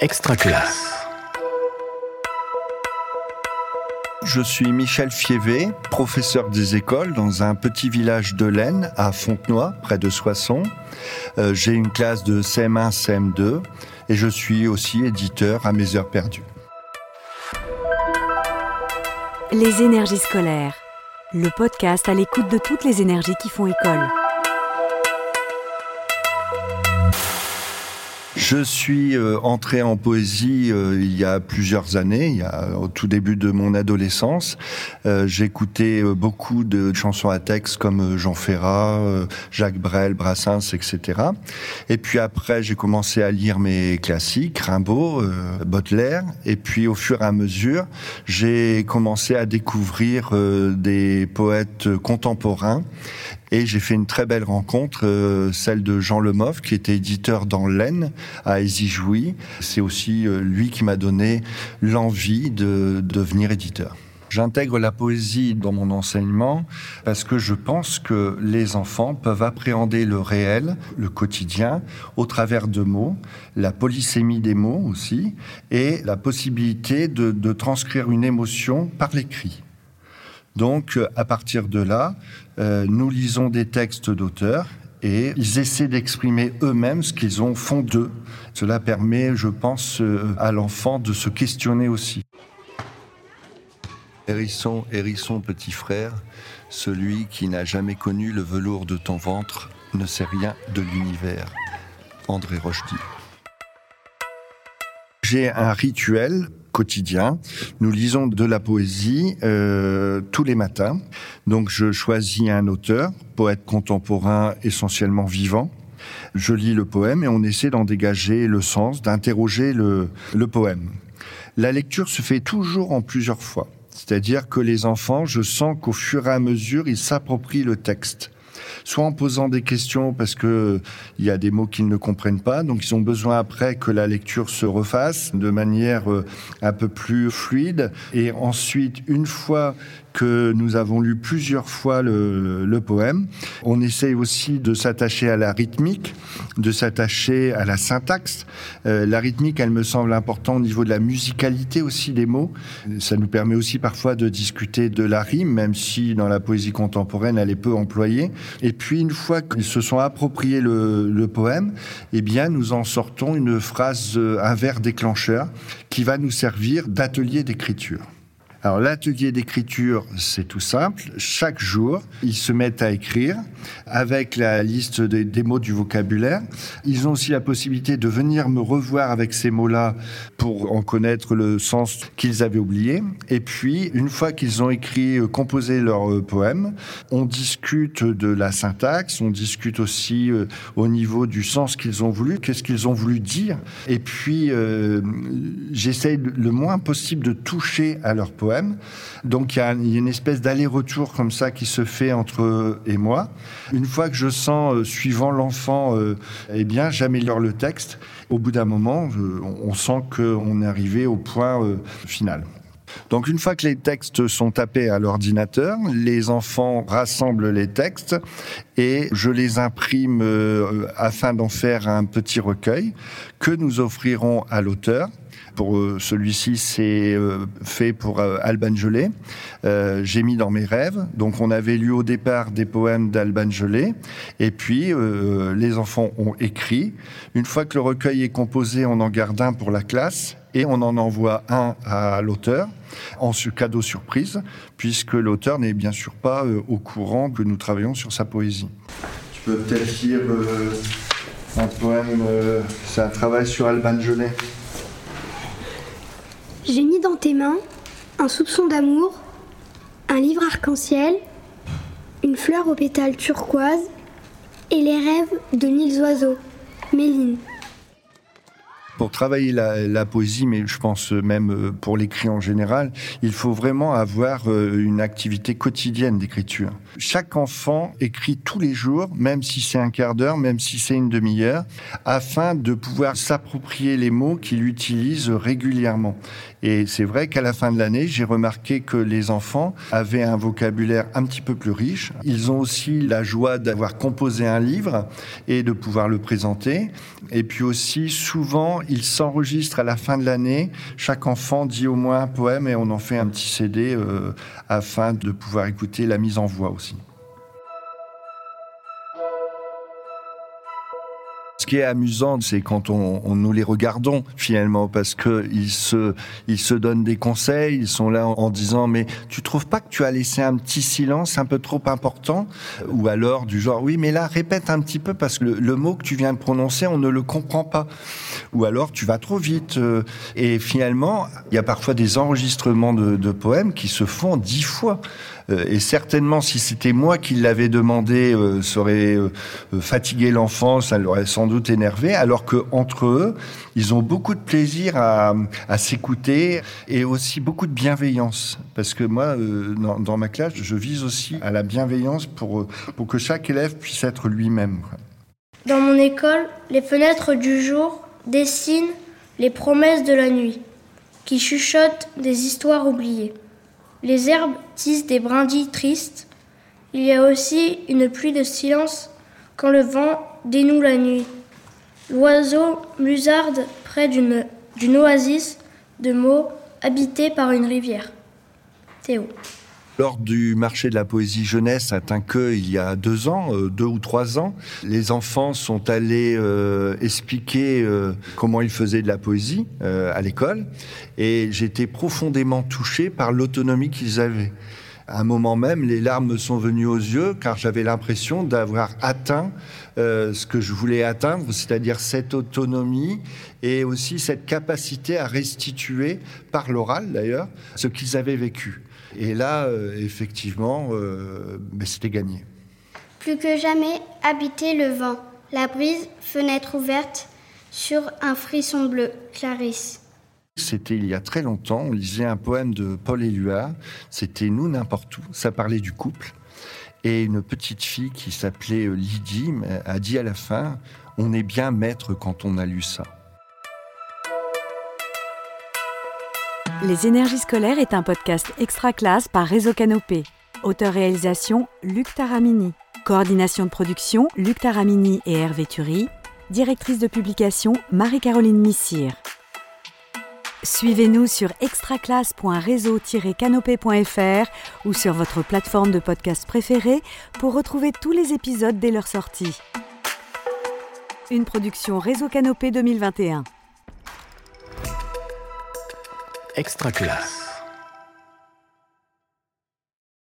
Extraclasse. Je suis Michel Fievé, professeur des écoles dans un petit village de l'Aisne, à Fontenoy, près de Soissons. Euh, J'ai une classe de CM1, CM2 et je suis aussi éditeur à mes heures perdues. Les énergies scolaires. Le podcast à l'écoute de toutes les énergies qui font école. Je suis euh, entré en poésie euh, il y a plusieurs années, il y a, au tout début de mon adolescence. Euh, J'écoutais beaucoup de chansons à texte comme Jean Ferrat, Jacques Brel, Brassens, etc. Et puis après, j'ai commencé à lire mes classiques, Rimbaud, Baudelaire. Et puis au fur et à mesure, j'ai commencé à découvrir des poètes contemporains et j'ai fait une très belle rencontre, euh, celle de Jean Lemov, qui était éditeur dans l'Aisne, à Ézijouy. C'est aussi euh, lui qui m'a donné l'envie de, de devenir éditeur. J'intègre la poésie dans mon enseignement parce que je pense que les enfants peuvent appréhender le réel, le quotidien, au travers de mots, la polysémie des mots aussi, et la possibilité de, de transcrire une émotion par l'écrit. Donc, à partir de là, euh, nous lisons des textes d'auteurs et ils essaient d'exprimer eux-mêmes ce qu'ils ont fond d'eux. Cela permet, je pense, euh, à l'enfant de se questionner aussi. Hérisson, hérisson, petit frère, celui qui n'a jamais connu le velours de ton ventre ne sait rien de l'univers. André Rochdy. J'ai un rituel quotidien. Nous lisons de la poésie euh, tous les matins. Donc je choisis un auteur, poète contemporain essentiellement vivant. Je lis le poème et on essaie d'en dégager le sens, d'interroger le, le poème. La lecture se fait toujours en plusieurs fois. C'est-à-dire que les enfants, je sens qu'au fur et à mesure, ils s'approprient le texte soit en posant des questions parce que il y a des mots qu'ils ne comprennent pas, donc ils ont besoin après que la lecture se refasse de manière euh, un peu plus fluide. Et ensuite, une fois que nous avons lu plusieurs fois le, poème. On essaye aussi de s'attacher à la rythmique, de s'attacher à la syntaxe. Euh, la rythmique, elle me semble importante au niveau de la musicalité aussi des mots. Ça nous permet aussi parfois de discuter de la rime, même si dans la poésie contemporaine, elle est peu employée. Et puis, une fois qu'ils se sont appropriés le, le poème, eh bien, nous en sortons une phrase, euh, un vers déclencheur qui va nous servir d'atelier d'écriture. Alors l'atelier d'écriture, c'est tout simple. Chaque jour, ils se mettent à écrire avec la liste des, mots du vocabulaire. Ils ont aussi la possibilité de venir me revoir avec ces mots-là pour en connaître le sens qu'ils avaient oublié. Et puis, une fois qu'ils ont écrit, euh, composé leur euh, poème, on discute de la syntaxe, on discute aussi euh, au niveau du sens qu'ils ont voulu, qu'est-ce qu'ils ont voulu dire. Et puis, euh, j'essaye le moins possible de toucher à leur poème donc il y, a une espèce d'aller-retour comme ça qui se fait entre eux et moi. Une fois que je sens, euh, suivant l'enfant, euh, eh bien, j'améliore le texte. Au bout d'un moment, on sent qu'on est arrivé au point euh, final. Donc une fois que les textes sont tapés à l'ordinateur, les enfants rassemblent les textes et je les imprime euh, afin d'en faire un petit recueil que nous offrirons à l'auteur pour euh, celui-ci, c'est euh, fait pour Alban Gelé. J'ai mis dans mes rêves. Donc, on avait lu au départ des poèmes d'Alban Gelé. Et puis, les enfants ont écrit. Une fois que le recueil est composé, on en garde un pour la classe et on en envoie un à l'auteur en ce cadeau surprise, puisque l'auteur n'est bien sûr pas euh, au courant que nous travaillons sur sa poésie. Tu peux peut-être lire euh, un poème, euh, c'est un travail sur Alban Gelé. J'ai mis dans tes mains un soupçon d'amour, un livre arc-en-ciel, une fleur aux pétales turquoise et les rêves de mille oiseaux. Méline. Pour travailler la, poésie, mais je pense même pour l'écrit en général, il faut vraiment avoir une activité quotidienne d'écriture. Chaque enfant écrit tous les jours, même si c'est un quart d'heure, même si c'est une demi-heure, afin de pouvoir s'approprier les mots qu'il utilise régulièrement. Et c'est vrai qu'à la fin de l'année, j'ai remarqué que les enfants avaient un vocabulaire un petit peu plus riche. Ils ont aussi la joie d'avoir composé un livre et de pouvoir le présenter. Et puis aussi, souvent, ils s'enregistrent à la fin de l'année. Chaque enfant dit au moins un poème et on en fait un petit CD euh, afin de pouvoir écouter la mise en voix aussi. Qui est amusant, c'est quand on, nous les regardons finalement, parce que ils se, ils se donnent des conseils, ils sont là en, disant mais tu trouves pas que tu as laissé un petit silence un peu trop important, ou alors du genre oui mais là répète un petit peu parce que le, mot que tu viens de prononcer on ne le comprend pas, ou alors tu vas trop vite. Euh, et finalement il y a parfois des enregistrements de, de poèmes qui se font dix fois. Euh, et certainement, si c'était moi qui l'avais demandé, euh, ça aurait euh, fatigué l'enfant, ça l'aurait sans doute énervé, alors que entre eux, ils ont beaucoup de plaisir à, s'écouter et aussi beaucoup de bienveillance. Parce que moi, dans, dans, ma classe, je vise aussi à la bienveillance pour, pour que chaque élève puisse être lui-même. Dans mon école, les fenêtres du jour dessinent les promesses de la nuit, qui chuchotent des histoires oubliées. Les herbes tissent des brindilles tristes. Il y a aussi une pluie de silence quand le vent dénoue la nuit. L'oiseau musarde près d'une, oasis de mots habitée par une rivière. Théo. Lors du marché de la poésie jeunesse à Tinqueux il y a deux ans, euh, deux ou trois ans, les enfants sont allés euh, expliquer euh, comment ils faisaient de la poésie à l'école et j'étais profondément touché par l'autonomie qu'ils avaient. À un moment même, les larmes me sont venues aux yeux car j'avais l'impression d'avoir atteint ce que je voulais atteindre, c'est-à-dire cette autonomie et aussi cette capacité à restituer, par l'oral d'ailleurs, ce qu'ils avaient vécu. Et là, euh, effectivement, euh, ben, c'était gagné. Plus que jamais, habiter le vent, la brise, fenêtre ouverte, sur un frisson bleu. Clarisse. C'était il y a très longtemps, on lisait un poème de Paul Éluard, c'était Nous n'importe où, ça parlait du couple. Et une petite fille qui s'appelait Lydie a dit à la fin, on est bien maître quand on a lu ça. Les énergies scolaires est un podcast extra classe par Réseau Canopé. Auteur-réalisation Luc Taramini. Coordination de production Luc Taramini et Hervé Thury. Directrice de publication Marie-Caroline Missire. Suivez-nous sur extraclasse.réseau-canopé.fr ou sur votre plateforme de podcast préférée pour retrouver tous les épisodes dès leur sortie. Une production Réseau Canopé 2021. Extra classe.